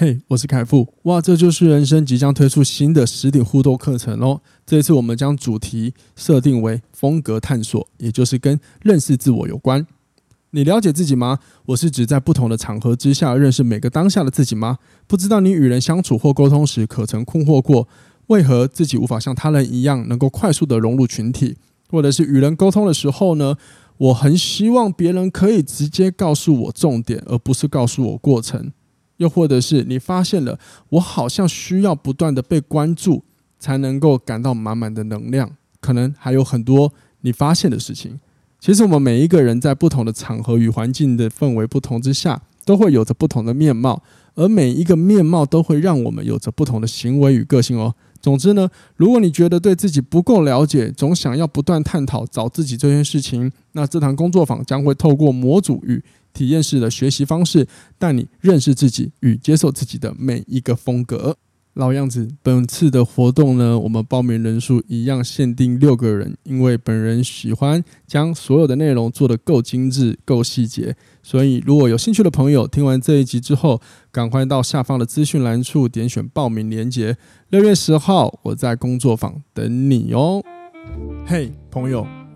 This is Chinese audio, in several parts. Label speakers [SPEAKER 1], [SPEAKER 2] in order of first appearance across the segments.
[SPEAKER 1] 嘿我是凯富。哇，这就是人生即将推出新的实体互动课程哦。这一次我们将主题设定为风格探索，也就是跟认识自我有关。你了解自己吗？我是指在不同的场合之下认识每个当下的自己吗？不知道你与人相处或沟通时，可曾困惑过，为何自己无法像他人一样能够快速地融入群体？或者是与人沟通的时候呢？我很希望别人可以直接告诉我重点，而不是告诉我过程。又或者是你发现了，我好像需要不断的被关注，才能够感到满满的能量。可能还有很多你发现的事情。其实我们每一个人在不同的场合与环境的氛围不同之下，都会有着不同的面貌，而每一个面貌都会让我们有着不同的行为与个性哦。总之呢，如果你觉得对自己不够了解，总想要不断探讨找自己这件事情，那这堂工作坊将会透过模组与体验式的学习方式，带你认识自己与接受自己的每一个风格。老样子，本次的活动呢，我们报名人数一样限定六个人，因为本人喜欢将所有的内容做得够精致、够细节，所以如果有兴趣的朋友，听完这一集之后，赶快到下方的资讯栏处点选报名链接。六月十号，我在工作坊等你哦。嘿，朋友，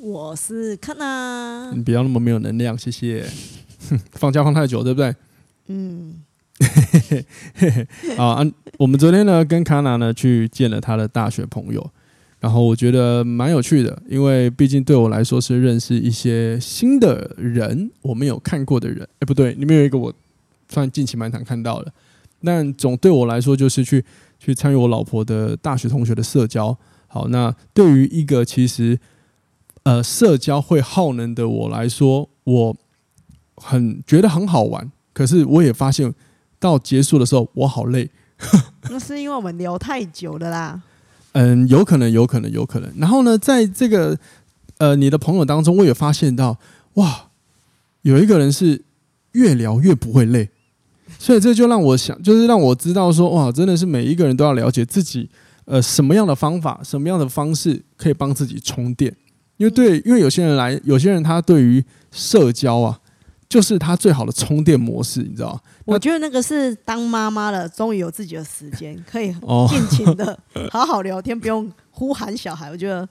[SPEAKER 2] 我是卡娜。
[SPEAKER 1] 你不要那么没有能量，谢谢。放假放太久，对不对？嗯。啊，我们昨天呢跟卡娜呢去见了他的大学朋友，然后我觉得蛮有趣的，因为毕竟对我来说是认识一些新的人，我没有看过的人。哎，不对，里面有一个我算近期蛮常看到的，但总对我来说就是去去参与我老婆的大学同学的社交。好，那对于一个其实呃社交会耗能的我来说，我很觉得很好玩，可是我也发现。到结束的时候，我好累。
[SPEAKER 2] 那是因为我们聊太久了啦。
[SPEAKER 1] 嗯，有可能，有可能，有可能。然后呢，在这个呃你的朋友当中，我也发现到，哇，有一个人是越聊越不会累。所以这就让我想，就是让我知道说，哇，真的是每一个人都要了解自己，呃，什么样的方法，什么样的方式可以帮自己充电。因为对，因为有些人来，有些人他对于社交啊。就是他最好的充电模式，你知道吗？
[SPEAKER 2] 我觉得那个是当妈妈了，终于有自己的时间，可以尽情的 好好聊天，不用呼喊小孩。我觉得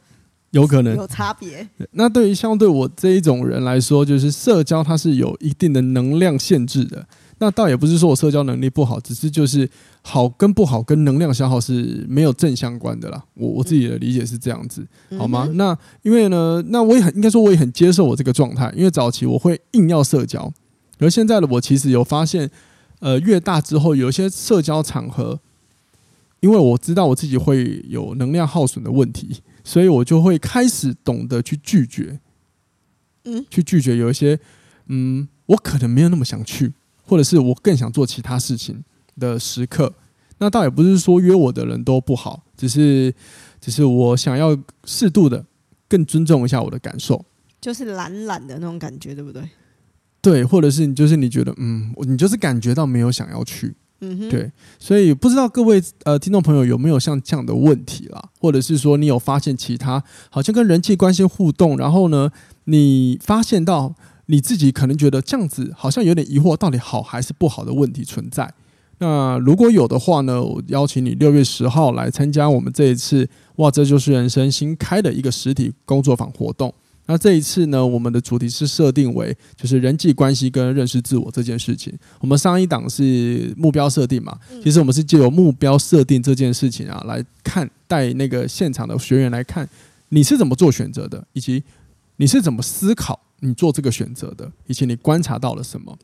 [SPEAKER 1] 有可能
[SPEAKER 2] 有差别。
[SPEAKER 1] 那对于相对我这一种人来说，就是社交它是有一定的能量限制的。那倒也不是说我社交能力不好，只是就是好跟不好跟能量消耗是没有正相关的啦。我我自己的理解是这样子，好吗？那因为呢，那我也很应该说我也很接受我这个状态，因为早期我会硬要社交，而现在的我其实有发现，呃，越大之后有一些社交场合，因为我知道我自己会有能量耗损的问题，所以我就会开始懂得去拒绝，嗯，去拒绝有一些，嗯，我可能没有那么想去。或者是我更想做其他事情的时刻，那倒也不是说约我的人都不好，只是，只是我想要适度的更尊重一下我的感受，
[SPEAKER 2] 就是懒懒的那种感觉，对不对？
[SPEAKER 1] 对，或者是你就是你觉得，嗯，你就是感觉到没有想要去，嗯哼，对，所以不知道各位呃听众朋友有没有像这样的问题啦，或者是说你有发现其他好像跟人际关系互动，然后呢，你发现到。你自己可能觉得这样子好像有点疑惑，到底好还是不好的问题存在。那如果有的话呢，我邀请你六月十号来参加我们这一次哇，这就是人生新开的一个实体工作坊活动。那这一次呢，我们的主题是设定为就是人际关系跟认识自我这件事情。我们上一档是目标设定嘛，其实我们是借由目标设定这件事情啊来看，带那个现场的学员来看你是怎么做选择的，以及你是怎么思考。你做这个选择的，以及你观察到了什么？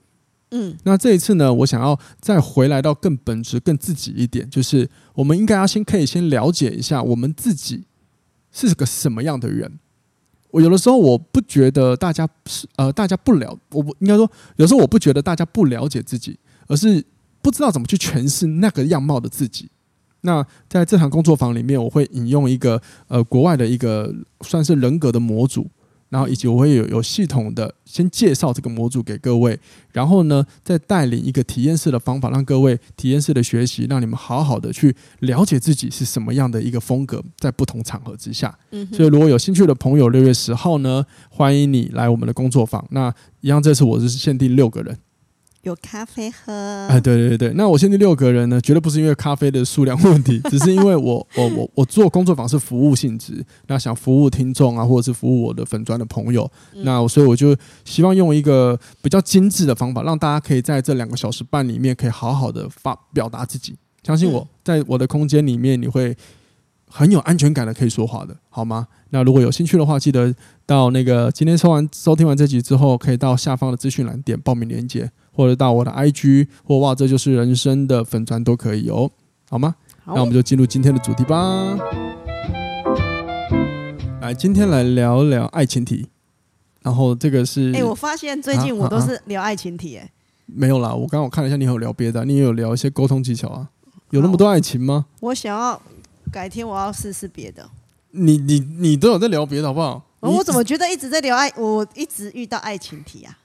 [SPEAKER 1] 嗯，那这一次呢，我想要再回来到更本质、更自己一点，就是我们应该要先可以先了解一下我们自己是个什么样的人。我有的时候我不觉得大家是呃，大家不了，我不应该说，有时候我不觉得大家不了解自己，而是不知道怎么去诠释那个样貌的自己。那在这堂工作坊里面，我会引用一个呃国外的一个算是人格的模组。然后以及我会有有系统的先介绍这个模组给各位，然后呢再带领一个体验式的方法，让各位体验式的学习，让你们好好的去了解自己是什么样的一个风格，在不同场合之下。嗯，所以如果有兴趣的朋友，六月十号呢，欢迎你来我们的工作坊。那一样，这次我是限定六个人。
[SPEAKER 2] 有咖啡喝，
[SPEAKER 1] 哎，对对对，那我限定六个人呢，绝对不是因为咖啡的数量问题，只是因为我我我我做工作坊是服务性质，那想服务听众啊，或者是服务我的粉砖的朋友，那所以我就希望用一个比较精致的方法，让大家可以在这两个小时半里面，可以好好的发表达自己。相信我在我的空间里面，你会很有安全感的可以说话的，好吗？那如果有兴趣的话，记得到那个今天收完收听完这集之后，可以到下方的资讯栏点报名链接。或者到我的 IG 或哇，这就是人生的粉砖都可以哦，好吗？好，那我们就进入今天的主题吧。来，今天来聊聊爱情题。然后这个是，
[SPEAKER 2] 哎、欸，我发现最近我都是聊爱情题，哎，
[SPEAKER 1] 没有啦，我刚刚我看了一下，你有聊别的，你也有聊一些沟通技巧啊？有那么多爱情吗？
[SPEAKER 2] 我想要改天我要试试别的。
[SPEAKER 1] 你你你都有在聊别的好不好？
[SPEAKER 2] 我怎么觉得一直在聊爱，我一直遇到爱情题啊？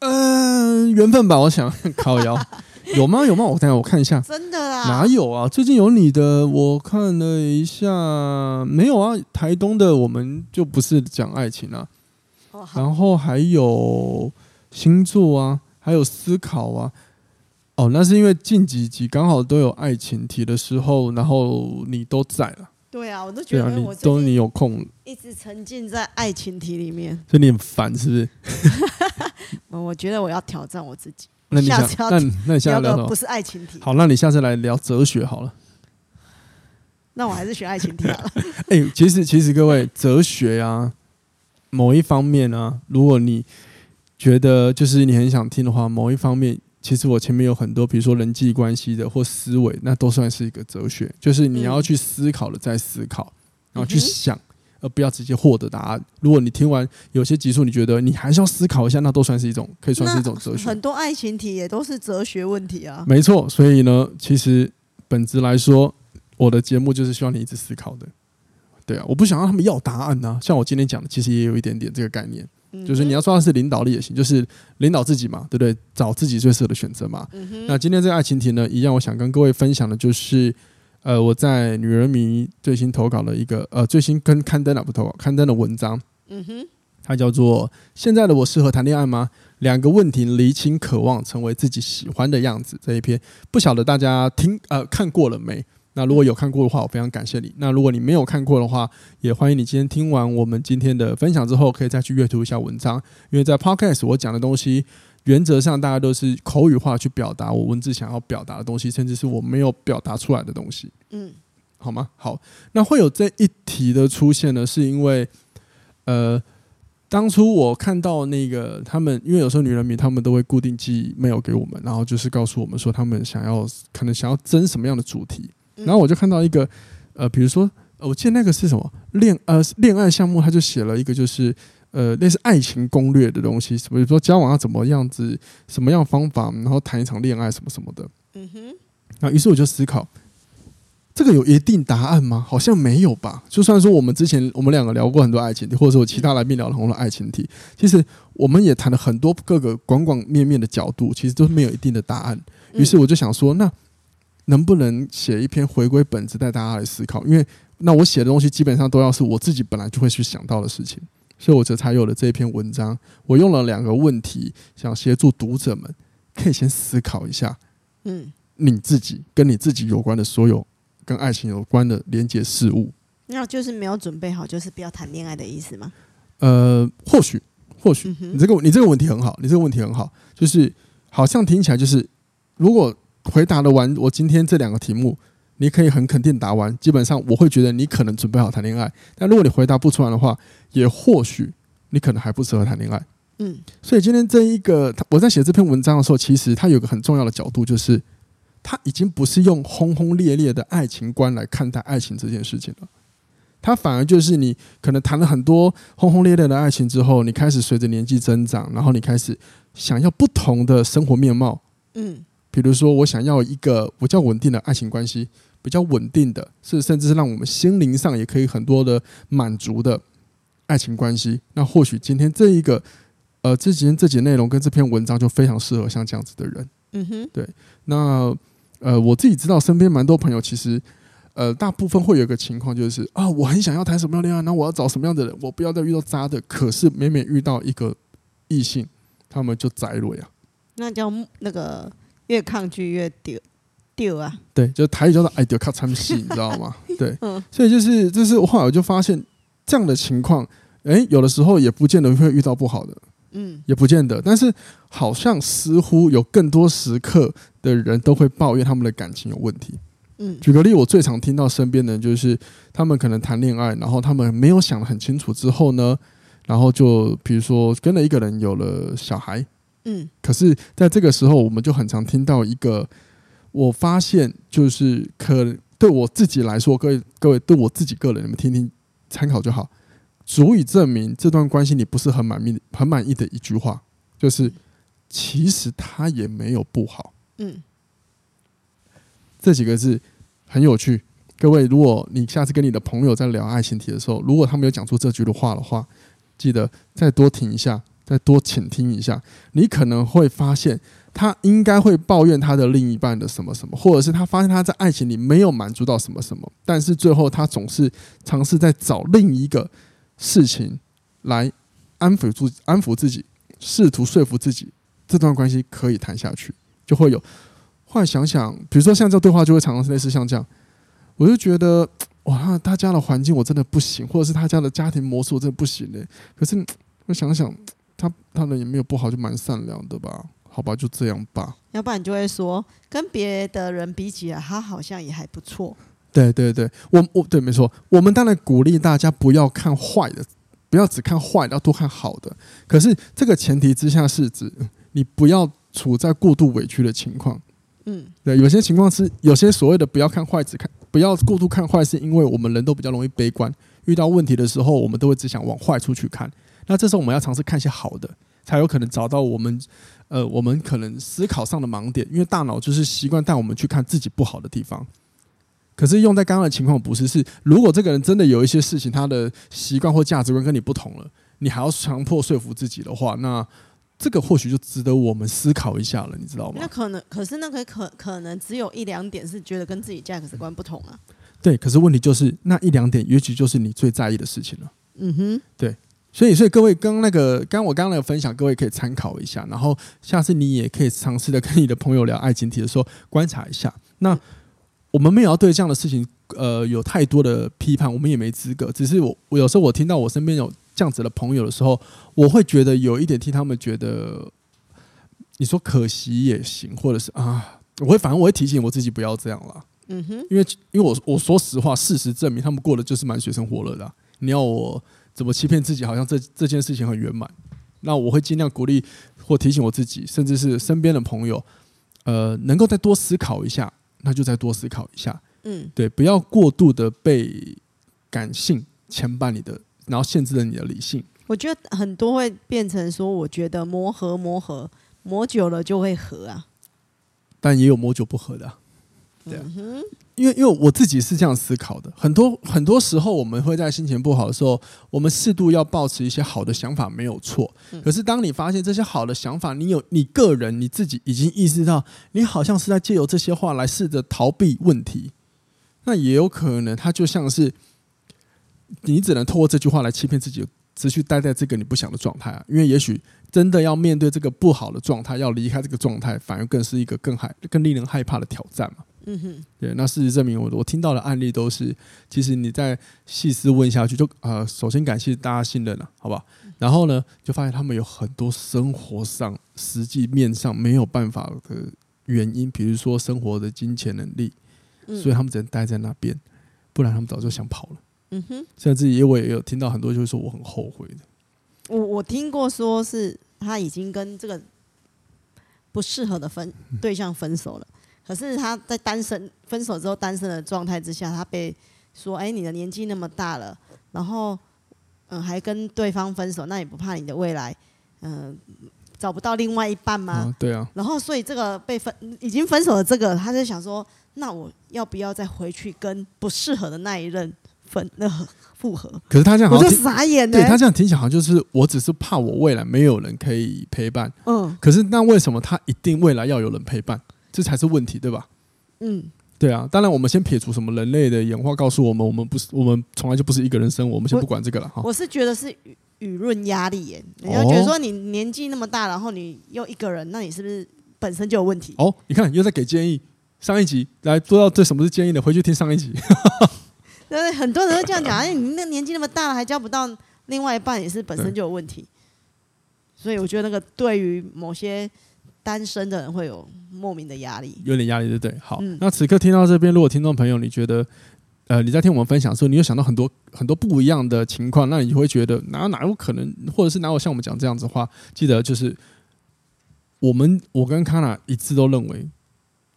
[SPEAKER 1] 嗯、呃，缘分吧，我想 靠腰 有吗？有吗？我等下我看一下，
[SPEAKER 2] 真的啊？
[SPEAKER 1] 哪有啊？最近有你的，我看了一下，没有啊。台东的我们就不是讲爱情啊，哦、然后还有星座啊，还有思考啊。哦，那是因为近几集刚好都有爱情题的时候，然后你都在了。
[SPEAKER 2] 对啊，我都觉得
[SPEAKER 1] 你都你有空，
[SPEAKER 2] 一直沉浸在爱情题里面，
[SPEAKER 1] 所以你很烦是不是？
[SPEAKER 2] 我觉得我要挑战我自己。
[SPEAKER 1] 那你想，那那你下次聊？
[SPEAKER 2] 不是爱情题。
[SPEAKER 1] 好，那你下次来聊哲学好了。
[SPEAKER 2] 那我还是选爱情题好了。
[SPEAKER 1] 哎、欸，其实其实各位，哲学啊，某一方面啊，如果你觉得就是你很想听的话，某一方面，其实我前面有很多，比如说人际关系的或思维，那都算是一个哲学，就是你要去思考了再思考，嗯、然后去想。而不要直接获得答案。如果你听完有些集数，你觉得你还是要思考一下，那都算是一种，可以算是一种哲学。
[SPEAKER 2] 很多爱情题也都是哲学问题啊。
[SPEAKER 1] 没错，所以呢，其实本质来说，我的节目就是希望你一直思考的。对啊，我不想让他们要答案呢、啊。像我今天讲的，其实也有一点点这个概念，嗯、就是你要说的是领导力也行，就是领导自己嘛，对不对？找自己最适合的选择嘛。嗯、那今天这个爱情题呢，一样，我想跟各位分享的就是。呃，我在女人迷最新投稿的一个呃最新跟刊登了不投稿刊登的文章，嗯哼，它叫做《现在的我适合谈恋爱吗？两个问题厘清渴望成为自己喜欢的样子》这一篇，不晓得大家听呃看过了没？那如果有看过的话，我非常感谢你。那如果你没有看过的话，也欢迎你今天听完我们今天的分享之后，可以再去阅读一下文章，因为在 Podcast 我讲的东西。原则上，大家都是口语化去表达我文字想要表达的东西，甚至是我没有表达出来的东西。嗯，好吗？好，那会有这一题的出现呢，是因为，呃，当初我看到那个他们，因为有时候女人迷他们都会固定寄 mail 给我们，然后就是告诉我们说他们想要可能想要争什么样的主题，然后我就看到一个，呃，比如说，我记得那个是什么恋呃恋爱项目，他就写了一个就是。呃，类似爱情攻略的东西，比如说交往要怎么样子，什么样方法，然后谈一场恋爱什么什么的。嗯哼。那于是我就思考，这个有一定答案吗？好像没有吧。就算说我们之前我们两个聊过很多爱情题，或者说我其他来宾聊了很多爱情题，其实我们也谈了很多各个广广面面的角度，其实都没有一定的答案。于是我就想说，那能不能写一篇回归本质带大家来思考？因为那我写的东西基本上都要是我自己本来就会去想到的事情。所以我这才有了这篇文章。我用了两个问题，想协助读者们可以先思考一下，嗯，你自己跟你自己有关的所有跟爱情有关的连接事物。
[SPEAKER 2] 那就是没有准备好，就是不要谈恋爱的意思吗？
[SPEAKER 1] 呃，或许，或许你这个你这个问题很好，你这个问题很好，就是好像听起来就是，如果回答的完我今天这两个题目。你可以很肯定答完，基本上我会觉得你可能准备好谈恋爱。但如果你回答不出来的话，也或许你可能还不适合谈恋爱。嗯，所以今天这一个我在写这篇文章的时候，其实它有个很重要的角度，就是它已经不是用轰轰烈烈的爱情观来看待爱情这件事情了。它反而就是你可能谈了很多轰轰烈烈的爱情之后，你开始随着年纪增长，然后你开始想要不同的生活面貌。嗯，比如说我想要一个比较稳定的爱情关系。比较稳定的，是甚至是让我们心灵上也可以很多的满足的爱情关系。那或许今天这一个呃，这几天这几内容跟这篇文章就非常适合像这样子的人。
[SPEAKER 2] 嗯哼，
[SPEAKER 1] 对。那呃，我自己知道身边蛮多朋友其实。呃，大部分会有一个情况，就是啊，我很想要谈什么样的恋爱，那我要找什么样的人，我不要再遇到渣的。可是每每遇到一个异性，他们就宅了呀。
[SPEAKER 2] 那叫那个越抗拒越丢丢啊。
[SPEAKER 1] 对，就台语叫做爱丢卡参戏，你知道吗？对，嗯、所以就是就是后来我就发现这样的情况，哎、欸，有的时候也不见得会遇到不好的，嗯，也不见得。但是好像似乎有更多时刻的人都会抱怨他们的感情有问题。嗯举个例，我最常听到身边的人就是，他们可能谈恋爱，然后他们没有想得很清楚之后呢，然后就比如说跟了一个人有了小孩，嗯，可是在这个时候，我们就很常听到一个，我发现就是可对我自己来说，各位各位对我自己个人，你们听听参考就好，足以证明这段关系你不是很满意很满意的一句话，就是其实他也没有不好，嗯，这几个字。很有趣，各位，如果你下次跟你的朋友在聊爱情题的时候，如果他没有讲出这句的话的话，记得再多听一下，再多倾听一下，你可能会发现他应该会抱怨他的另一半的什么什么，或者是他发现他在爱情里没有满足到什么什么，但是最后他总是尝试在找另一个事情来安抚住、安抚自己，试图说服自己这段关系可以谈下去，就会有。后来想想，比如说像这对话，就会常常是类似像这样，我就觉得哇，他家的环境我真的不行，或者是他家的家庭模式我真的不行嘞。可是我想想，他他人也没有不好，就蛮善良的吧？好吧，就这样吧。
[SPEAKER 2] 要不然你就会说，跟别的人比起来，他好像也还不错。
[SPEAKER 1] 对对对，我我对没错，我们当然鼓励大家不要看坏的，不要只看坏的，要多看好的。可是这个前提之下是指你不要处在过度委屈的情况。嗯，对，有些情况是有些所谓的不要看坏，只看不要过度看坏，是因为我们人都比较容易悲观，遇到问题的时候，我们都会只想往坏处去看。那这时候我们要尝试看一些好的，才有可能找到我们呃，我们可能思考上的盲点。因为大脑就是习惯带我们去看自己不好的地方。可是用在刚刚的情况不是，是如果这个人真的有一些事情，他的习惯或价值观跟你不同了，你还要强迫说服自己的话，那。这个或许就值得我们思考一下了，你知道吗？
[SPEAKER 2] 那可能，可是那个可可能只有一两点是觉得跟自己价值观不同啊。
[SPEAKER 1] 对，可是问题就是那一两点，也许就是你最在意的事情了。
[SPEAKER 2] 嗯哼，
[SPEAKER 1] 对，所以，所以各位刚刚那个，刚刚我刚刚那个分享，各位可以参考一下，然后下次你也可以尝试的跟你的朋友聊爱情题的时候观察一下。那我们没有要对这样的事情，呃，有太多的批判，我们也没资格。只是我，我有时候我听到我身边有。这样子的朋友的时候，我会觉得有一点替他们觉得，你说可惜也行，或者是啊，我会反正我会提醒我自己不要这样了。嗯哼，因为因为我我说实话，事实证明他们过的就是蛮水深火热的啊。你要我怎么欺骗自己，好像这这件事情很圆满？那我会尽量鼓励或提醒我自己，甚至是身边的朋友，呃，能够再多思考一下，那就再多思考一下。嗯，对，不要过度的被感性牵绊你的。然后限制了你的理性。
[SPEAKER 2] 我觉得很多会变成说，我觉得磨合磨合磨久了就会合啊，
[SPEAKER 1] 但也有磨久不合的啊。对啊，因为因为我自己是这样思考的，很多很多时候我们会在心情不好的时候，我们适度要保持一些好的想法没有错。可是当你发现这些好的想法，你有你个人你自己已经意识到，你好像是在借由这些话来试着逃避问题，那也有可能它就像是。你只能透过这句话来欺骗自己，持续待在这个你不想的状态啊！因为也许真的要面对这个不好的状态，要离开这个状态，反而更是一个更害、更令人害怕的挑战嘛。嗯哼，对。那事实证明，我我听到的案例都是，其实你再细思问下去，就呃，首先感谢大家信任了，好不好？然后呢，就发现他们有很多生活上、实际面上没有办法的原因，比如说生活的金钱能力，所以他们只能待在那边，不然他们早就想跑了。嗯哼，甚至也我也有听到很多就是说我很后悔的。
[SPEAKER 2] 我我听过说是他已经跟这个不适合的分对象分手了，可是他在单身分手之后单身的状态之下，他被说哎，你的年纪那么大了，然后嗯还跟对方分手，那也不怕你的未来嗯找不到另外一半吗？
[SPEAKER 1] 啊对啊。
[SPEAKER 2] 然后所以这个被分已经分手的这个，他就想说，那我要不要再回去跟不适合的那一任分那复合？
[SPEAKER 1] 可是他这样好像，
[SPEAKER 2] 我就傻眼了。
[SPEAKER 1] 对他这样听起来好像就是我只是怕我未来没有人可以陪伴。
[SPEAKER 2] 嗯。
[SPEAKER 1] 可是那为什么他一定未来要有人陪伴？这才是问题，对吧？
[SPEAKER 2] 嗯。
[SPEAKER 1] 对啊，当然我们先撇除什么人类的演化告诉我们，我们不是我们从来就不是一个人生，我们先不管这个了哈。
[SPEAKER 2] 我是觉得是舆舆论压力耶，你要觉得说你年纪那么大，然后你又一个人，那你是不是本身就有问题？
[SPEAKER 1] 哦，你看又在给建议，上一集来说到这什么是建议的，回去听上一集。
[SPEAKER 2] 对 对，很多人都这样讲，哎，你那年纪那么大了还交不到另外一半，也是本身就有问题。所以我觉得那个对于某些。单身的人会有莫名的压力，
[SPEAKER 1] 有点压力，对不对？好，嗯、那此刻听到这边，如果听众朋友你觉得，呃，你在听我们分享的时候，你有想到很多很多不一样的情况，那你会觉得哪哪有可能，或者是哪有像我们讲这样子的话，记得就是我们我跟康娜一致都认为，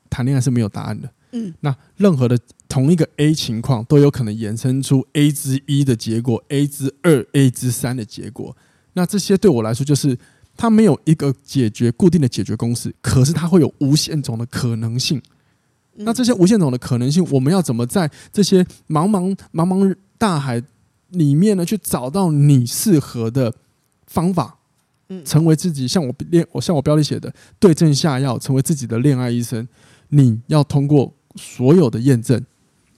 [SPEAKER 1] 谈恋爱是没有答案的。嗯，那任何的同一个 A 情况都有可能衍生出 A 之一的结果，A 之二、A 之三的结果。那这些对我来说就是。它没有一个解决固定的解决公式，可是它会有无限种的可能性。那这些无限种的可能性，我们要怎么在这些茫茫茫茫大海里面呢，去找到你适合的方法？成为自己，像我恋我像我标题写的，对症下药，成为自己的恋爱医生。你要通过所有的验证，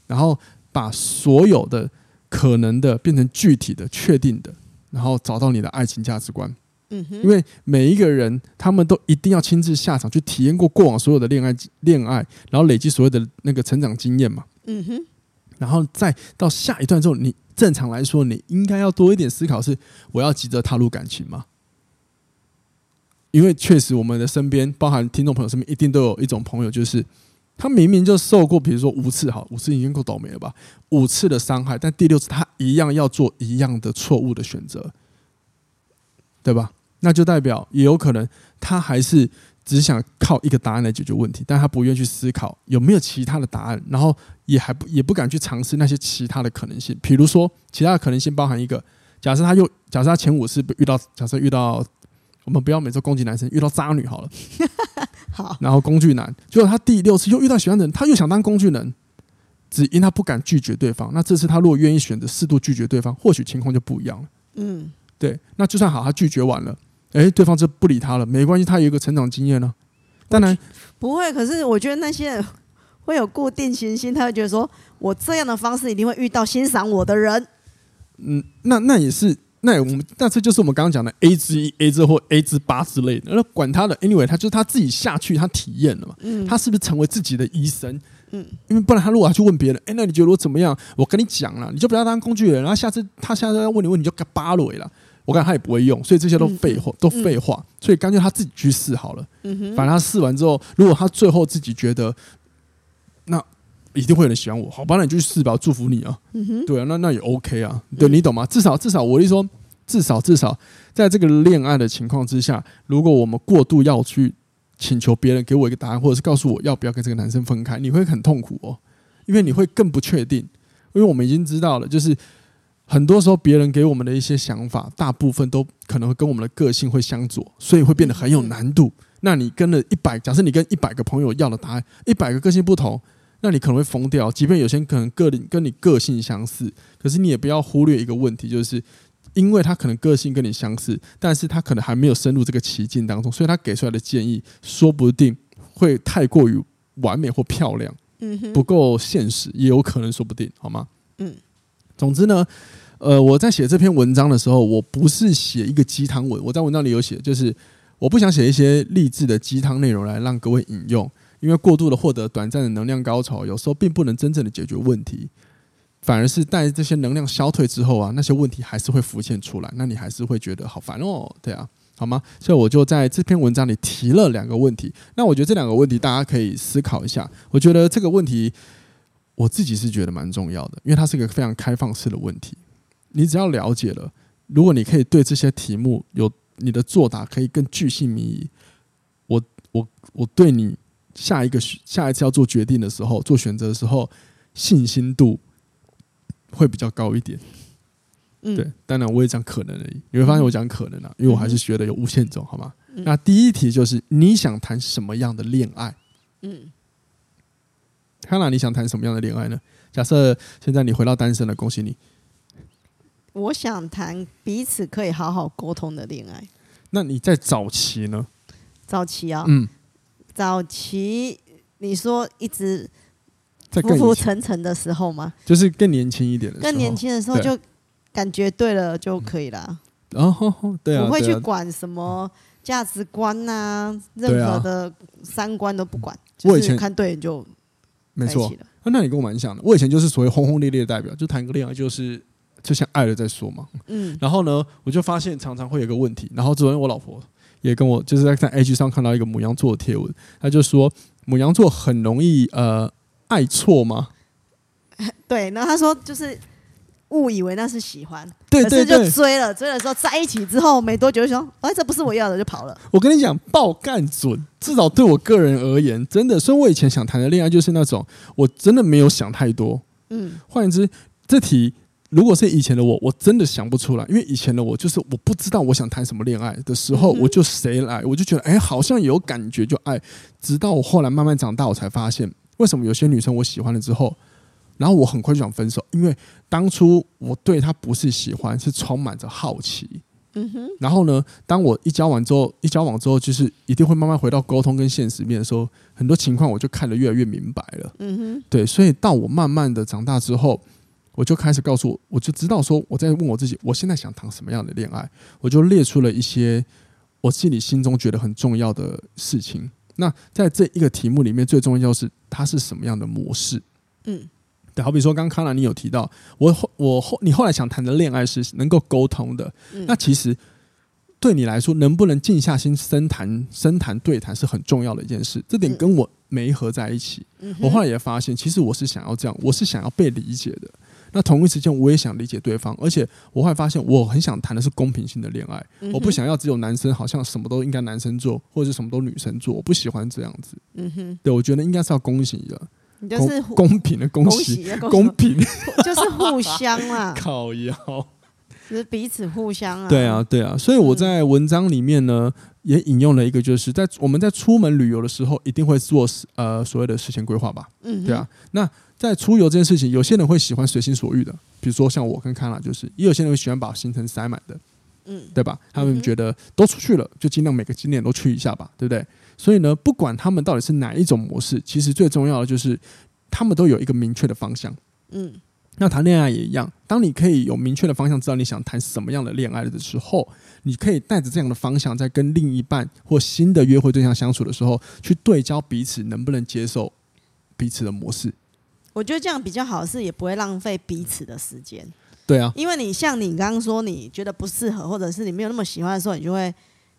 [SPEAKER 1] 然后把所有的可能的变成具体的、确定的，然后找到你的爱情价值观。嗯哼，因为每一个人，他们都一定要亲自下场去体验过过往所有的恋爱恋爱，然后累积所有的那个成长经验嘛。嗯哼，然后再到下一段之后，你正常来说，你应该要多一点思考：是我要急着踏入感情吗？因为确实，我们的身边，包含听众朋友身边，一定都有一种朋友，就是他明明就受过，比如说五次，好，五次已经够倒霉了吧？五次的伤害，但第六次他一样要做一样的错误的选择，对吧？那就代表也有可能，他还是只想靠一个答案来解决问题，但他不愿意去思考有没有其他的答案，然后也还不也不敢去尝试那些其他的可能性。比如说，其他的可能性包含一个：假设他又假设他前五次遇到，假设遇到我们不要每次攻击男生，遇到渣女好了，好，然后工具男，结果他第六次又遇到喜欢的人，他又想当工具人，只因他不敢拒绝对方。那这次他如果愿意选择适度拒绝对方，或许情况就不一样了。嗯，对，那就算好，他拒绝完了。哎，对方就不理他了，没关系，他有一个成长经验呢、啊。当然
[SPEAKER 2] 不会，可是我觉得那些人会有固定行星，他会觉得说我这样的方式一定会遇到欣赏我的人。
[SPEAKER 1] 嗯，那那也是，那我们那这就是我们刚刚讲的 A 之一、A 之或 A 之八之类的。那管他的，anyway，他就是他自己下去，他体验了嘛。嗯，他是不是成为自己的医生？嗯，因为不然他如果还去问别人，哎，那你觉得我怎么样？我跟你讲了，你就不要当工具人。然后下次他下次要问你问你，就给巴雷了。我感觉他也不会用，所以这些都废话，都废话。所以干脆他自己去试好了。反正他试完之后，如果他最后自己觉得，那一定会有人喜欢我，好吧，那你就去试吧，祝福你啊。对啊，那那也 OK 啊。对，你懂吗？至少至少，我一说，至少至少，在这个恋爱的情况之下，如果我们过度要去请求别人给我一个答案，或者是告诉我要不要跟这个男生分开，你会很痛苦哦，因为你会更不确定，因为我们已经知道了，就是。很多时候，别人给我们的一些想法，大部分都可能会跟我们的个性会相左，所以会变得很有难度。那你跟了一百，假设你跟一百个朋友要的答案，一百个个性不同，那你可能会疯掉。即便有些人可能个跟你个性相似，可是你也不要忽略一个问题，就是因为他可能个性跟你相似，但是他可能还没有深入这个情境当中，所以他给出来的建议说不定会太过于完美或漂亮，不够现实，也有可能说不定，好吗？嗯。总之呢，呃，我在写这篇文章的时候，我不是写一个鸡汤文。我在文章里有写，就是我不想写一些励志的鸡汤内容来让各位引用，因为过度的获得短暂的能量高潮，有时候并不能真正的解决问题，反而是待这些能量消退之后啊，那些问题还是会浮现出来，那你还是会觉得好烦哦，对啊，好吗？所以我就在这篇文章里提了两个问题。那我觉得这两个问题大家可以思考一下。我觉得这个问题。我自己是觉得蛮重要的，因为它是一个非常开放式的问题。你只要了解了，如果你可以对这些题目有你的作答可以更巨细靡遗，我我我对你下一个下一次要做决定的时候，做选择的时候，信心度会比较高一点。
[SPEAKER 2] 嗯，
[SPEAKER 1] 对，当然我也讲可能而已。你会发现我讲可能啊，因为我还是学的有无限种，好吗？嗯、那第一题就是你想谈什么样的恋爱？嗯，康娜，你想谈什么样的恋爱呢？假设现在你回到单身了，恭喜你。
[SPEAKER 2] 我想谈彼此可以好好沟通的恋爱。
[SPEAKER 1] 那你在早期呢？
[SPEAKER 2] 早期啊，
[SPEAKER 1] 嗯，
[SPEAKER 2] 早期你说一直浮浮沉沉的时候吗？
[SPEAKER 1] 就是更年轻一点的
[SPEAKER 2] 更年轻的时候就感觉对了就可以了。
[SPEAKER 1] 哦，对啊，
[SPEAKER 2] 不会去管什么价值观呐、啊，任何的三观都不管。我以前看对眼就
[SPEAKER 1] 没错。那你跟我蛮像的，我以前就是所谓轰轰烈烈的代表，就谈个恋爱就是。就像爱了再说嘛，嗯，然后呢，我就发现常常会有一个问题，然后昨天我老婆也跟我就是在在 IG 上看到一个母羊座的贴文，她就说母羊座很容易呃爱错吗？
[SPEAKER 2] 对，然后她说就是误以为那是喜
[SPEAKER 1] 欢，
[SPEAKER 2] 对对就追了，追了之后在一起之后没多久就说，哎，这不是我要的，就跑了。
[SPEAKER 1] 我跟你讲，爆干准，至少对我个人而言，真的，所以我以前想谈的恋爱就是那种，我真的没有想太多，嗯，换言之，这题。如果是以前的我，我真的想不出来，因为以前的我就是我不知道我想谈什么恋爱的时候，我就谁来，我就觉得哎，好像有感觉就爱。直到我后来慢慢长大，我才发现为什么有些女生我喜欢了之后，然后我很快就想分手，因为当初我对他不是喜欢，是充满着好奇。嗯哼。然后呢，当我一交往之后，一交往之后，就是一定会慢慢回到沟通跟现实面的时候，很多情况我就看得越来越明白了。嗯哼。对，所以到我慢慢的长大之后。我就开始告诉我，我就知道说，我在问我自己，我现在想谈什么样的恋爱，我就列出了一些我自己心中觉得很重要的事情。那在这一个题目里面，最重要是它是什么样的模式？嗯，对，好比说刚刚康兰你有提到，我后我后你后来想谈的恋爱是能够沟通的，那其实对你来说，能不能静下心深谈、深谈对谈是很重要的一件事。这点跟我没合在一起，我后来也发现，其实我是想要这样，我是想要被理解的。那同一时间，我也想理解对方，而且我会发现，我很想谈的是公平性的恋爱，嗯、我不想要只有男生，好像什么都应该男生做，或者是什么都女生做，我不喜欢这样子。嗯哼，对，我觉得应该是要公平的，
[SPEAKER 2] 你就是
[SPEAKER 1] 公平的恭喜，公平
[SPEAKER 2] 就是互相嘛，
[SPEAKER 1] 靠腰，
[SPEAKER 2] 就是彼此互相啊。
[SPEAKER 1] 对啊，对啊，所以我在文章里面呢，也引用了一个，就是在我们在出门旅游的时候，一定会做呃所谓的事前规划吧。嗯，对啊，那。在出游这件事情，有些人会喜欢随心所欲的，比如说像我跟康娜，就是也有些人会喜欢把行程塞满的，嗯，对吧？他们觉得都出去了，就尽量每个景点都去一下吧，对不对？所以呢，不管他们到底是哪一种模式，其实最重要的就是他们都有一个明确的方向，嗯。那谈恋爱也一样，当你可以有明确的方向，知道你想谈什么样的恋爱的时候，你可以带着这样的方向，在跟另一半或新的约会对象相处的时候，去对焦彼此能不能接受彼此的模式。
[SPEAKER 2] 我觉得这样比较好，是也不会浪费彼此的时间。
[SPEAKER 1] 对啊，
[SPEAKER 2] 因为你像你刚刚说，你觉得不适合，或者是你没有那么喜欢的时候，你就会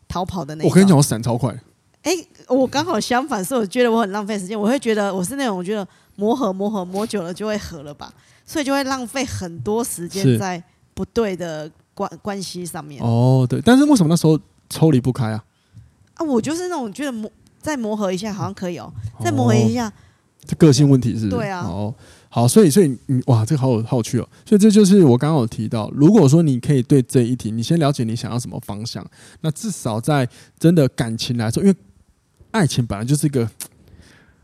[SPEAKER 2] 逃跑的那种。
[SPEAKER 1] 我跟你讲，我闪超快。
[SPEAKER 2] 哎，我刚好相反，是我觉得我很浪费时间。我会觉得我是那种，我觉得磨合磨合磨久了就会合了吧，所以就会浪费很多时间在不对的关关系上面。
[SPEAKER 1] 哦，对，但是为什么那时候抽离不开啊？
[SPEAKER 2] 啊，我就是那种觉得磨再磨合一下好像可以哦，再磨合一下。
[SPEAKER 1] 这个性问题是不是？
[SPEAKER 2] 对啊。
[SPEAKER 1] 好，好，所以，所以，你哇，这个好有好有趣哦。所以，这就是我刚刚有提到，如果说你可以对这一题，你先了解你想要什么方向，那至少在真的感情来说，因为爱情本来就是一个，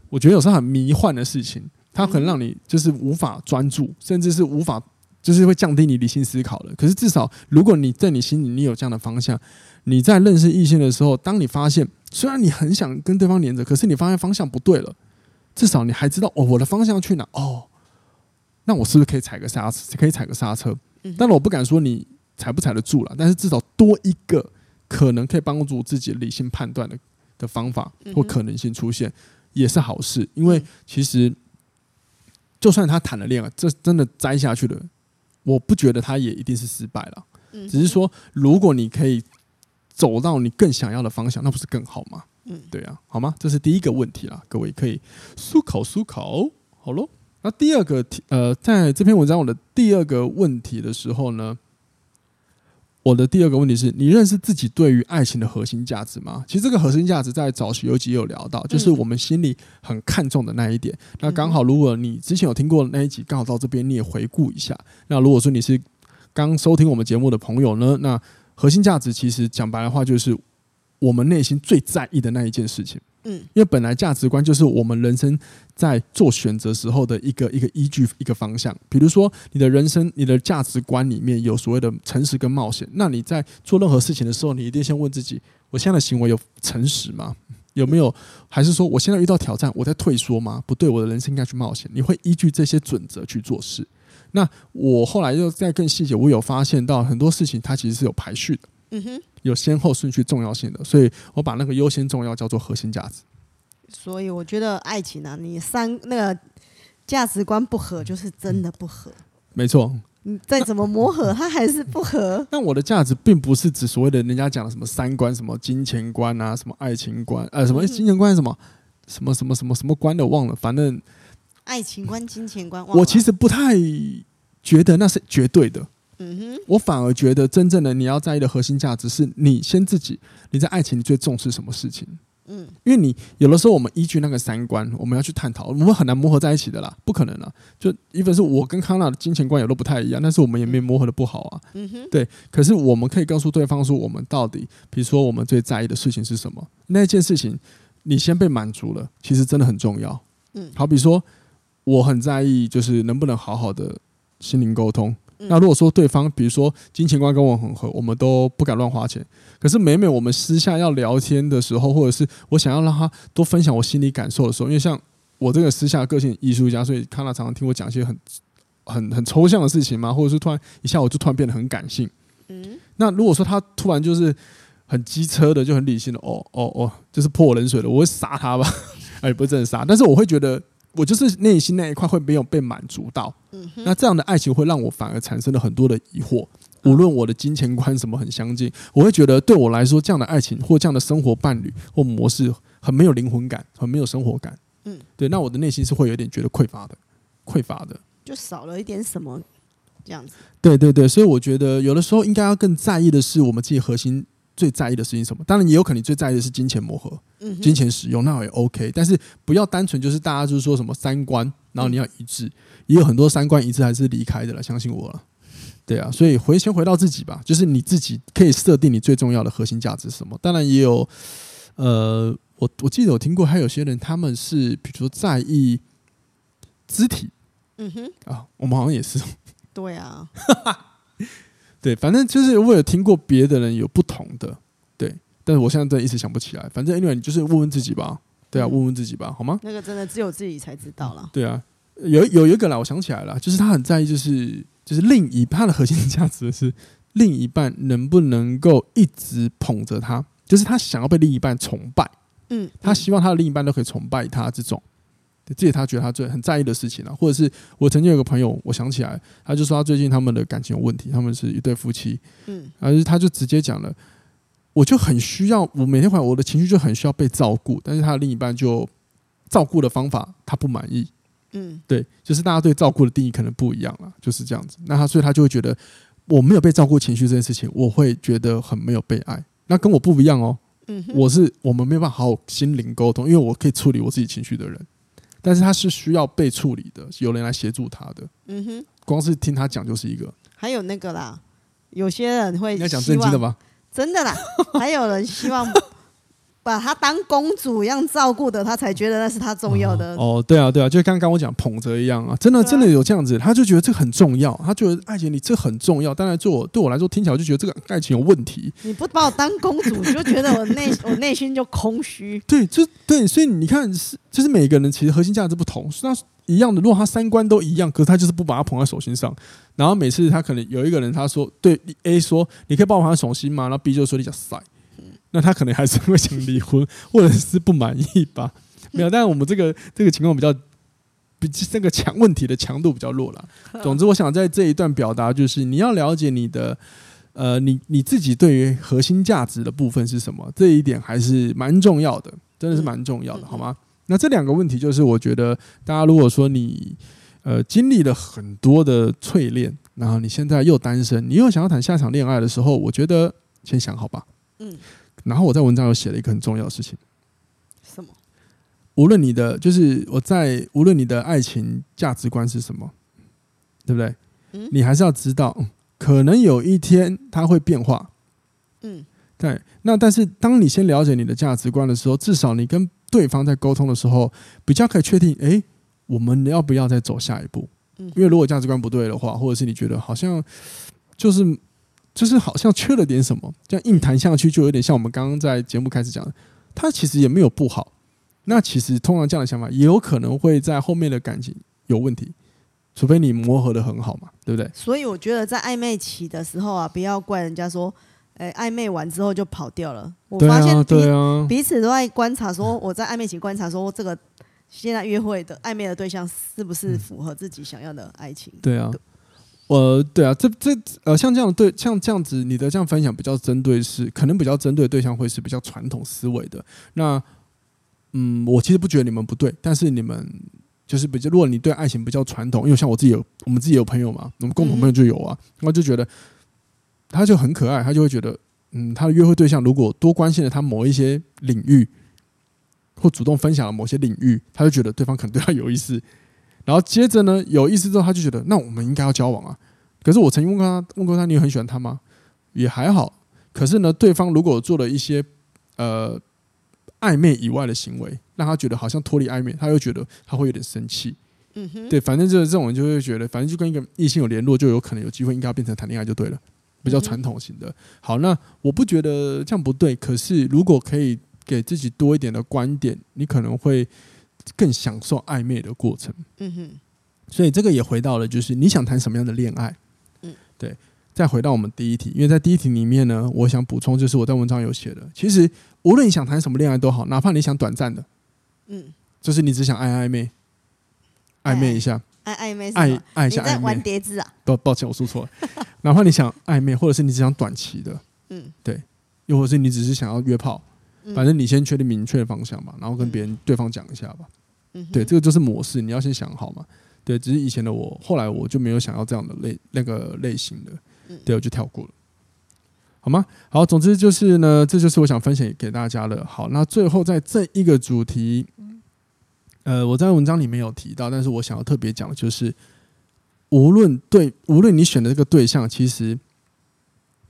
[SPEAKER 1] 我觉得有时候很迷幻的事情，它可能让你就是无法专注，甚至是无法，就是会降低你理性思考的。可是，至少如果你在你心里你有这样的方向，你在认识异性的时候，当你发现虽然你很想跟对方连着，可是你发现方向不对了。至少你还知道哦，我的方向去哪？哦，那我是不是可以踩个刹车？可以踩个刹车？但是我不敢说你踩不踩得住了。但是至少多一个可能可以帮助自己理性判断的的方法或可能性出现，也是好事。因为其实就算他谈了恋爱，这真的栽下去了，我不觉得他也一定是失败了。只是说，如果你可以走到你更想要的方向，那不是更好吗？嗯，对啊，好吗？这是第一个问题啦，各位可以思考思考。好喽，那第二个题，呃，在这篇文章我的第二个问题的时候呢，我的第二个问题是你认识自己对于爱情的核心价值吗？其实这个核心价值在早期有集有聊到，就是我们心里很看重的那一点。嗯、那刚好，如果你之前有听过那一集，刚好到这边你也回顾一下。那如果说你是刚收听我们节目的朋友呢，那核心价值其实讲白的话，就是我们内心最在意的那一件事情。嗯，因为本来价值观就是我们人生在做选择时候的一个一个依据，一个方向。比如说，你的人生、你的价值观里面有所谓的诚实跟冒险，那你在做任何事情的时候，你一定先问自己：我现在的行为有诚实吗？有没有？还是说我现在遇到挑战，我在退缩吗？不对，我的人生应该去冒险。你会依据这些准则去做事。那我后来又在更细节，我有发现到很多事情它其实是有排序的。嗯哼。有先后顺序、重要性的，所以我把那个优先重要叫做核心价值。
[SPEAKER 2] 所以我觉得爱情啊，你三那个价值观不合，就是真的不合。
[SPEAKER 1] 没错，
[SPEAKER 2] 你再怎么磨合，它还是不合。
[SPEAKER 1] 但我的价值并不是指所谓的人家讲的什么三观、什么金钱观啊、什么爱情观，呃，什么金钱观什么什么什么什么什么观的忘了，反正
[SPEAKER 2] 爱情观、金钱观，
[SPEAKER 1] 我其实不太觉得那是绝对的。嗯哼，我反而觉得真正的你要在意的核心价值是你先自己，你在爱情里最重视什么事情？嗯，因为你有的时候我们依据那个三观，我们要去探讨，我们会很难磨合在一起的啦，不可能啦。就一本是我跟康纳的金钱观有都不太一样，但是我们也没磨合的不好啊。嗯哼，对。可是我们可以告诉对方说，我们到底，比如说我们最在意的事情是什么？那件事情你先被满足了，其实真的很重要。嗯，好比说我很在意，就是能不能好好的心灵沟通。那如果说对方，比如说金钱观跟我很合，我们都不敢乱花钱。可是每每我们私下要聊天的时候，或者是我想要让他多分享我心里感受的时候，因为像我这个私下个性艺术家，所以康纳常常听我讲一些很很 很抽象的事情嘛，或者是突然一下我就突然变得很感性。嗯，那如果说他突然就是很机车的，就很理性的，哦哦哦，就是泼我冷水了，我会杀他吧？哎，不是真的杀，但是我会觉得。我就是内心那一块会没有被满足到，那这样的爱情会让我反而产生了很多的疑惑。无论我的金钱观什么很相近，我会觉得对我来说，这样的爱情或这样的生活伴侣或模式很没有灵魂感，很没有生活感。嗯，对，那我的内心是会有点觉得匮乏的，匮乏的，
[SPEAKER 2] 就少了一点什么这样子。
[SPEAKER 1] 对对对，所以我觉得有的时候应该要更在意的是我们自己核心。最在意的事情是什么？当然也有可能你最在意的是金钱磨合，金钱使用那也 OK。但是不要单纯就是大家就是说什么三观，然后你要一致，也有很多三观一致还是离开的了，相信我了。对啊，所以回先回到自己吧，就是你自己可以设定你最重要的核心价值是什么。当然也有，呃，我我记得我听过，还有些人他们是比如说在意肢体，嗯哼啊，我们好像也是，
[SPEAKER 2] 对啊。
[SPEAKER 1] 对，反正就是我有听过别的人有不同的，对，但是我现在真的一时想不起来。反正因为你就是问问自己吧，对啊，问问自己吧，好吗？
[SPEAKER 2] 那个真的只有自己才知道了。
[SPEAKER 1] 对啊，有有一个啦，我想起来了，就是他很在意，就是就是另一他的核心价值是另一半能不能够一直捧着他，就是他想要被另一半崇拜，嗯，他希望他的另一半都可以崇拜他这种。这也他觉得他最很在意的事情了，或者是我曾经有个朋友，我想起来，他就说他最近他们的感情有问题，他们是一对夫妻，嗯，而他就直接讲了，我就很需要，我每天晚上我的情绪就很需要被照顾，但是他的另一半就照顾的方法他不满意，嗯，对，就是大家对照顾的定义可能不一样了，就是这样子，那他所以他就会觉得我没有被照顾情绪这件事情，我会觉得很没有被爱，那跟我不一样哦，嗯，我是我们没有办法好好心灵沟通，因为我可以处理我自己情绪的人。但是他是需要被处理的，有人来协助他的。嗯哼，光是听他讲就是一个。
[SPEAKER 2] 还有那个啦，有些人会
[SPEAKER 1] 要讲正经的吗？
[SPEAKER 2] 真的啦，还有人希望。把她当公主一样照顾的，她才觉得那是她重要的。
[SPEAKER 1] 哦，对啊，对啊，就刚刚我讲捧着一样啊，真的真的有这样子，她就觉得这很重要，她觉得爱情你这很重要。当然，对我对我来说听起来我就觉得这个爱情有问题。
[SPEAKER 2] 你不把我当公主，你就觉得我内 我内心就空虚。
[SPEAKER 1] 对，就对，所以你看，是就是每个人其实核心价值不同，那一样的。如果他三观都一样，可是他就是不把他捧在手心上，然后每次他可能有一个人他说对 A 说，你可以帮我捧在手心吗？然后 B 就说你叫塞。那他可能还是会想离婚，或者是不满意吧？没有，但是我们这个这个情况比较比这个强问题的强度比较弱了。总之，我想在这一段表达就是，你要了解你的呃，你你自己对于核心价值的部分是什么，这一点还是蛮重要的，真的是蛮重要的，好吗？那这两个问题就是，我觉得大家如果说你呃经历了很多的淬炼，然后你现在又单身，你又想要谈下场恋爱的时候，我觉得先想好吧。嗯。然后我在文章有写了一个很重要的事情，
[SPEAKER 2] 什么？
[SPEAKER 1] 无论你的就是我在无论你的爱情价值观是什么，对不对？嗯，你还是要知道，可能有一天它会变化。
[SPEAKER 2] 嗯，
[SPEAKER 1] 对。那但是当你先了解你的价值观的时候，至少你跟对方在沟通的时候，比较可以确定，哎，我们要不要再走下一步？嗯，因为如果价值观不对的话，或者是你觉得好像就是就是好像缺了点什么，这样硬谈下去就有点像我们刚刚在节目开始讲的，他其实也没有不好。那其实通常这样的想法也有可能会在后面的感情有问题，除非你磨合的很好嘛，对不对？
[SPEAKER 2] 所以我觉得在暧昧期的时候啊，不要怪人家说，哎，暧昧完之后就跑掉了。我发现彼
[SPEAKER 1] 对啊，
[SPEAKER 2] 彼此都在观察，说我在暧昧期观察，说这个现在约会的暧昧的对象是不是符合自己想要的爱情？
[SPEAKER 1] 对啊，呃，对啊，这这呃，像这样对，像这样子，你的这样分享比较针对是，可能比较针对对象会是比较传统思维的那。嗯，我其实不觉得你们不对，但是你们就是比较，如果你对爱情比较传统，因为像我自己有，我们自己有朋友嘛，我们共同朋友就有啊，我就觉得他就很可爱，他就会觉得，嗯，他的约会对象如果多关心了他某一些领域，或主动分享了某些领域，他就觉得对方可能对他有意思，然后接着呢，有意思之后，他就觉得那我们应该要交往啊。可是我曾经问过他，问过他，你很喜欢他吗？也还好。可是呢，对方如果做了一些呃。暧昧以外的行为，让他觉得好像脱离暧昧，他又觉得他会有点生气。嗯哼，对，反正就是这种人就会觉得，反正就跟一个异性有联络，就有可能有机会应该要变成谈恋爱就对了，比较传统型的。好，那我不觉得这样不对，可是如果可以给自己多一点的观点，你可能会更享受暧昧的过程。嗯哼，所以这个也回到了，就是你想谈什么样的恋爱？嗯，对。再回到我们第一题，因为在第一题里面呢，我想补充就是我在文章有写的，其实无论你想谈什么恋爱都好，哪怕你想短暂的，嗯，就是你只想爱暧昧，暧昧一下，
[SPEAKER 2] 爱暧昧，
[SPEAKER 1] 暧暧一下，
[SPEAKER 2] 暧昧玩叠字啊？
[SPEAKER 1] 抱抱歉，我说错了。哪怕你想暧昧，或者是你只想短期的，嗯，对，又或者是你只是想要约炮，反正你先确定明确的方向嘛，然后跟别人对方讲一下吧。嗯，对，这个就是模式，你要先想好嘛。对，只是以前的我，后来我就没有想要这样的类那个类型的。对，我就跳过了，好吗？好，总之就是呢，这就是我想分享给大家的。好，那最后在这一个主题，呃，我在文章里面有提到，但是我想要特别讲的就是，无论对，无论你选的这个对象，其实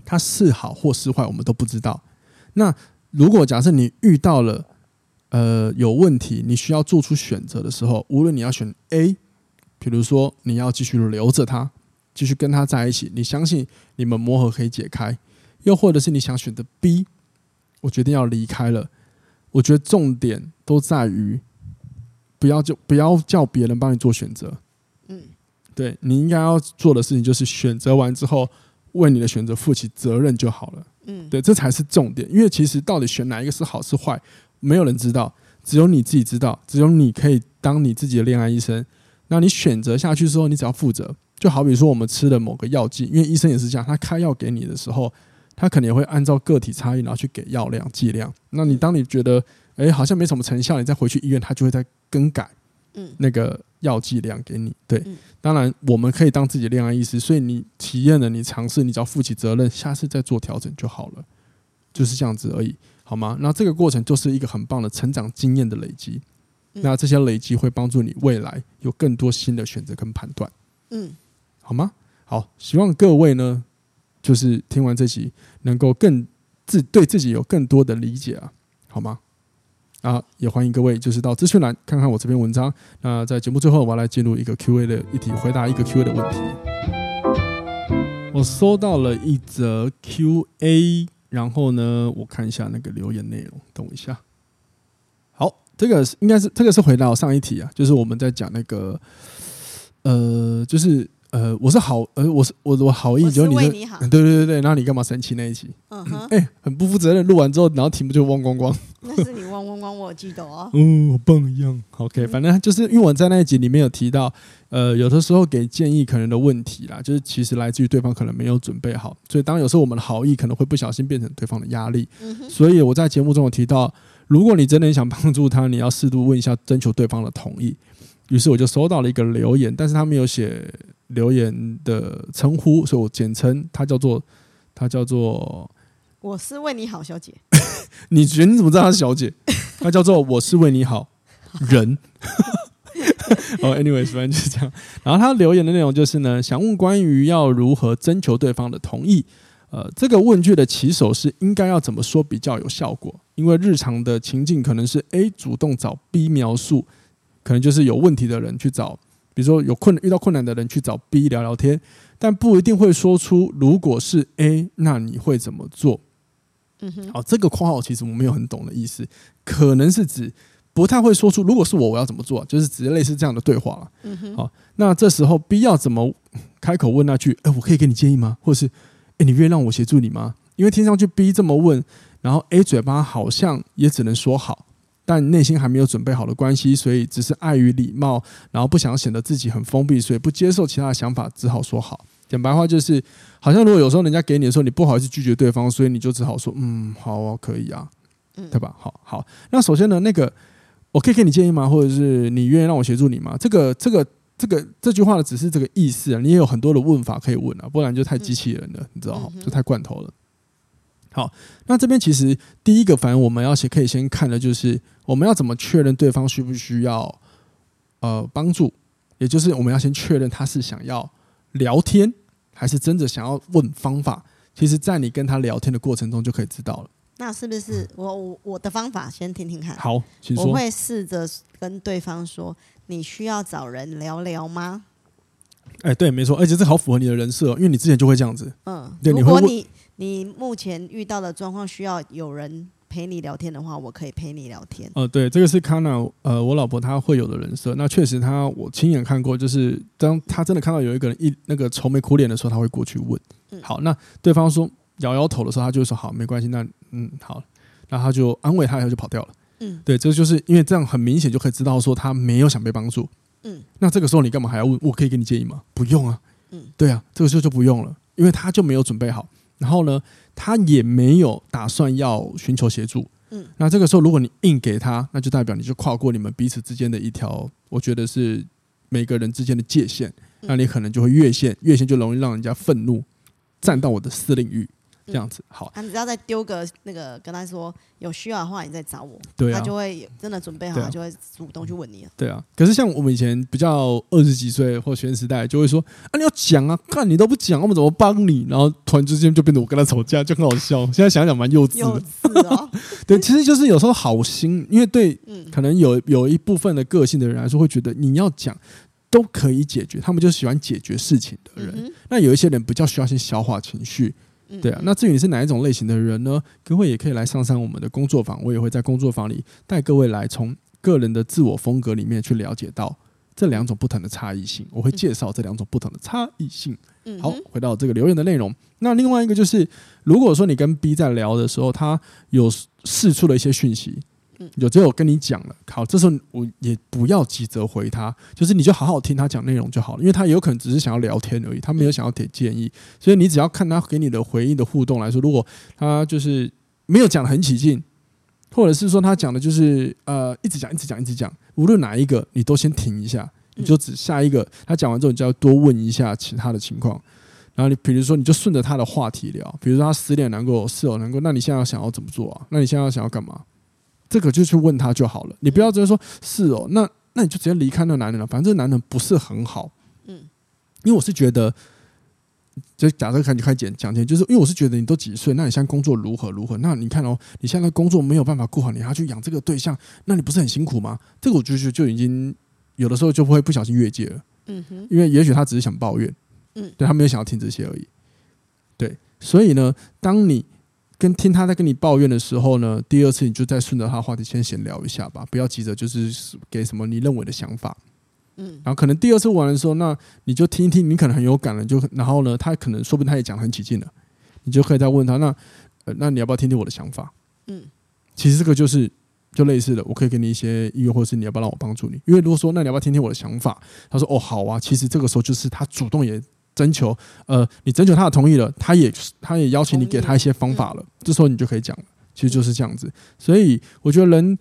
[SPEAKER 1] 他是好或是坏，我们都不知道。那如果假设你遇到了呃有问题，你需要做出选择的时候，无论你要选 A，比如说你要继续留着他。继续跟他在一起，你相信你们磨合可以解开，又或者是你想选择 B，我决定要离开了。我觉得重点都在于不要就不要叫别人帮你做选择。嗯，对，你应该要做的事情就是选择完之后为你的选择负起责任就好了。嗯，对，这才是重点。因为其实到底选哪一个是好是坏，没有人知道，只有你自己知道，只有你可以当你自己的恋爱医生。那你选择下去之后，你只要负责。就好比说，我们吃的某个药剂，因为医生也是这样，他开药给你的时候，他可能也会按照个体差异，然后去给药量剂量。那你当你觉得，哎，好像没什么成效，你再回去医院，他就会再更改，那个药剂量给你。对，当然我们可以当自己的恋爱医师，所以你体验了，你尝试，你只要负起责任，下次再做调整就好了，就是这样子而已，好吗？那这个过程就是一个很棒的成长经验的累积，那这些累积会帮助你未来有更多新的选择跟判断。嗯。好吗？好，希望各位呢，就是听完这集能够更自对自己有更多的理解啊，好吗？啊，也欢迎各位就是到资讯栏看看我这篇文章。那在节目最后，我要来进入一个 Q&A 的议题，回答一个 Q&A 的问题。我收到了一则 Q&A，然后呢，我看一下那个留言内容，等我一下。好，这个应该是这个是回答我上一题啊，就是我们在讲那个，呃，就是。呃，我是好，呃，我是我我好意，就是你好，对对对对，那你干嘛生气那一集？嗯哼，哎，很不负责任，录完之后，然后题目就忘光光。
[SPEAKER 2] 那是你忘光光，我记得哦。
[SPEAKER 1] 嗯，好棒一样。OK，反正就是因为我在那一集里面有提到，呃，有的时候给建议可能的问题啦，就是其实来自于对方可能没有准备好，所以当有时候我们的好意可能会不小心变成对方的压力。嗯哼，所以我在节目中有提到，如果你真的想帮助他，你要适度问一下，征求对方的同意。于是我就收到了一个留言，但是他没有写留言的称呼，所以我简称他叫做他叫做
[SPEAKER 2] 我是为你好小姐。
[SPEAKER 1] 你觉得你怎么知道她是小姐？她叫做我是为你好 人。哦，anyways，反正就是这样。然后他留言的内容就是呢，想问关于要如何征求对方的同意。呃，这个问句的起手是应该要怎么说比较有效果？因为日常的情境可能是 A 主动找 B 描述，可能就是有问题的人去找，比如说有困遇到困难的人去找 B 聊聊天，但不一定会说出如果是 A，那你会怎么做？嗯哼，好，这个括号其实我没有很懂的意思，可能是指不太会说出如果是我我要怎么做，就是指类似这样的对话了。嗯哼，好，那这时候 B 要怎么开口问那句？哎，我可以给你建议吗？或者是？诶，你愿意让我协助你吗？因为听上去 B 这么问，然后 A 嘴巴好像也只能说好，但内心还没有准备好的关系，所以只是碍于礼貌，然后不想显得自己很封闭，所以不接受其他的想法，只好说好。讲白话就是，好像如果有时候人家给你的时候，你不好意思拒绝对方，所以你就只好说，嗯，好啊，可以啊，对吧？好好。那首先呢，那个我可以给你建议吗？或者是你愿意让我协助你吗？这个，这个。这个这句话的只是这个意思啊，你也有很多的问法可以问啊，不然就太机器人了，你知道吗？就太罐头了。好，那这边其实第一个，反正我们要先可以先看的就是我们要怎么确认对方需不需要呃帮助，也就是我们要先确认他是想要聊天还是真的想要问方法。其实，在你跟他聊天的过程中就可以知道了。
[SPEAKER 2] 那是不是我我我的方法先听听看？
[SPEAKER 1] 好，请说。
[SPEAKER 2] 我会试着跟对方说。你需要找人聊聊吗？
[SPEAKER 1] 哎、欸，对，没错，而且这好符合你的人设，因为你之前就会这样子。
[SPEAKER 2] 嗯，对，你会你你目前遇到的状况需要有人陪你聊天的话，我可以陪你聊天。
[SPEAKER 1] 呃，对，这个是 Kana，呃，我老婆她会有的人设。那确实，她我亲眼看过，就是当她真的看到有一个人一那个愁眉苦脸的时候，她会过去问。嗯、好，那对方说摇摇头的时候，她就会说好，没关系。那嗯，好，那她就安慰他，以后就跑掉了。嗯，对，这就是因为这样很明显就可以知道说他没有想被帮助。嗯，那这个时候你干嘛还要问？我可以给你建议吗？不用啊。嗯，对啊，这个时候就不用了，因为他就没有准备好，然后呢，他也没有打算要寻求协助。嗯，那这个时候如果你硬给他，那就代表你就跨过你们彼此之间的一条，我觉得是每个人之间的界限，那你可能就会越线，越线就容易让人家愤怒，占到我的私领域。这样子好，
[SPEAKER 2] 他只要再丢个那个跟他说有需要的话，你再找我，
[SPEAKER 1] 对啊，
[SPEAKER 2] 他就会真的准备好，他就会主动去问你了。
[SPEAKER 1] 对啊，可是像我们以前比较二十几岁或学生时代，就会说啊，你要讲啊，看你都不讲，我们怎么帮你？然后突然之间就变得我跟他吵架，就很好笑。现在想想蛮幼稚的，
[SPEAKER 2] 幼稚哦、
[SPEAKER 1] 对，其实就是有时候好心，因为对，可能有有一部分的个性的人来说，会觉得你要讲都可以解决，他们就喜欢解决事情的人。嗯、那有一些人比较需要先消化情绪。对啊，那至于你是哪一种类型的人呢？各位也可以来上上我们的工作坊，我也会在工作坊里带各位来从个人的自我风格里面去了解到这两种不同的差异性。我会介绍这两种不同的差异性。好，回到这个留言的内容，那另外一个就是，如果说你跟 B 在聊的时候，他有释出了一些讯息。有只有跟你讲了，好，这时候我也不要急着回他，就是你就好好听他讲内容就好了，因为他有可能只是想要聊天而已，他没有想要给建议，所以你只要看他给你的回应的互动来说，如果他就是没有讲的很起劲，或者是说他讲的就是呃一直讲一直讲一直讲，无论哪一个你都先停一下，你就只下一个他讲完之后，你就要多问一下其他的情况，然后你比如说你就顺着他的话题聊，比如说他失恋难过，是哦难过，那你现在要想要怎么做啊？那你现在要想要干嘛？这个就去问他就好了，你不要直接说“是哦”，那那你就直接离开那男人了。反正这个男人不是很好，嗯，因为我是觉得，就假设看你开讲讲天，就是因为我是觉得你都几岁，那你现在工作如何如何？那你看哦，你现在工作没有办法顾好，你还要去养这个对象，那你不是很辛苦吗？这个我就就就已经有的时候就会不小心越界了，嗯哼，因为也许他只是想抱怨，嗯，对，他没有想要听这些而已，对，所以呢，当你。跟听他在跟你抱怨的时候呢，第二次你就再顺着他话题先闲聊一下吧，不要急着就是给什么你认为的想法，嗯，然后可能第二次玩的时候，那你就听一听，你可能很有感了，就然后呢，他可能说不定他也讲很起劲了，你就可以再问他，那呃，那你要不要听听我的想法？嗯，其实这个就是就类似的，我可以给你一些意见，或者是你要不要让我帮助你？因为如果说那你要不要听听我的想法？他说哦好啊，其实这个时候就是他主动也。征求，呃，你征求他的同意了，他也他也邀请你给他一些方法了，嗯、这时候你就可以讲了，其实就是这样子。所以我觉得人，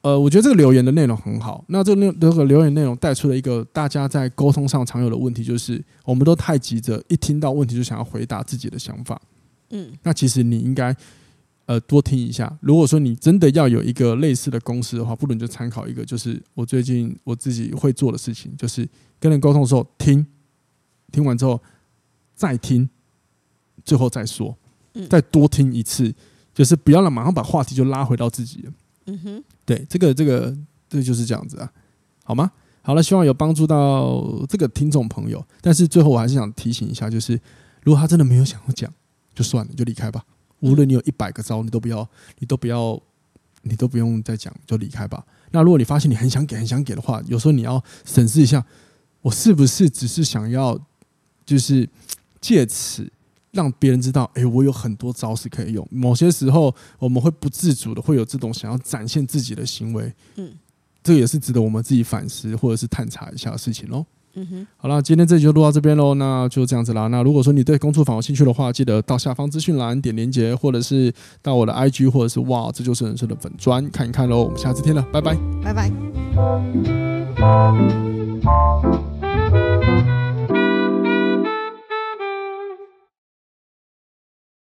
[SPEAKER 1] 呃，我觉得这个留言的内容很好。那这个内这个留言内容带出了一个大家在沟通上常有的问题，就是我们都太急着一听到问题就想要回答自己的想法。嗯，那其实你应该呃多听一下。如果说你真的要有一个类似的公式的话，不如你就参考一个，就是我最近我自己会做的事情，就是跟人沟通的时候听，听完之后再听，最后再说，再多听一次，就是不要让马上把话题就拉回到自己。嗯哼，对，这个这个这就是这样子啊，好吗？好了，希望有帮助到这个听众朋友。但是最后我还是想提醒一下，就是如果他真的没有想要讲，就算了，就离开吧。无论你有一百个招，你都不要，你都不要，你都不用再讲，就离开吧。那如果你发现你很想给、很想给的话，有时候你要审视一下，我是不是只是想要，就是借此让别人知道，哎，我有很多招式可以用。某些时候我们会不自主的会有这种想要展现自己的行为。嗯，这个也是值得我们自己反思或者是探查一下的事情喽。嗯哼，好了，今天这集就录到这边喽，那就这样子啦。那如果说你对工作坊有兴趣的话，记得到下方资讯栏点连接，或者是到我的 IG，或者是哇，这就是人生的粉砖看一看喽。我们下次见了，拜拜，
[SPEAKER 2] 拜拜。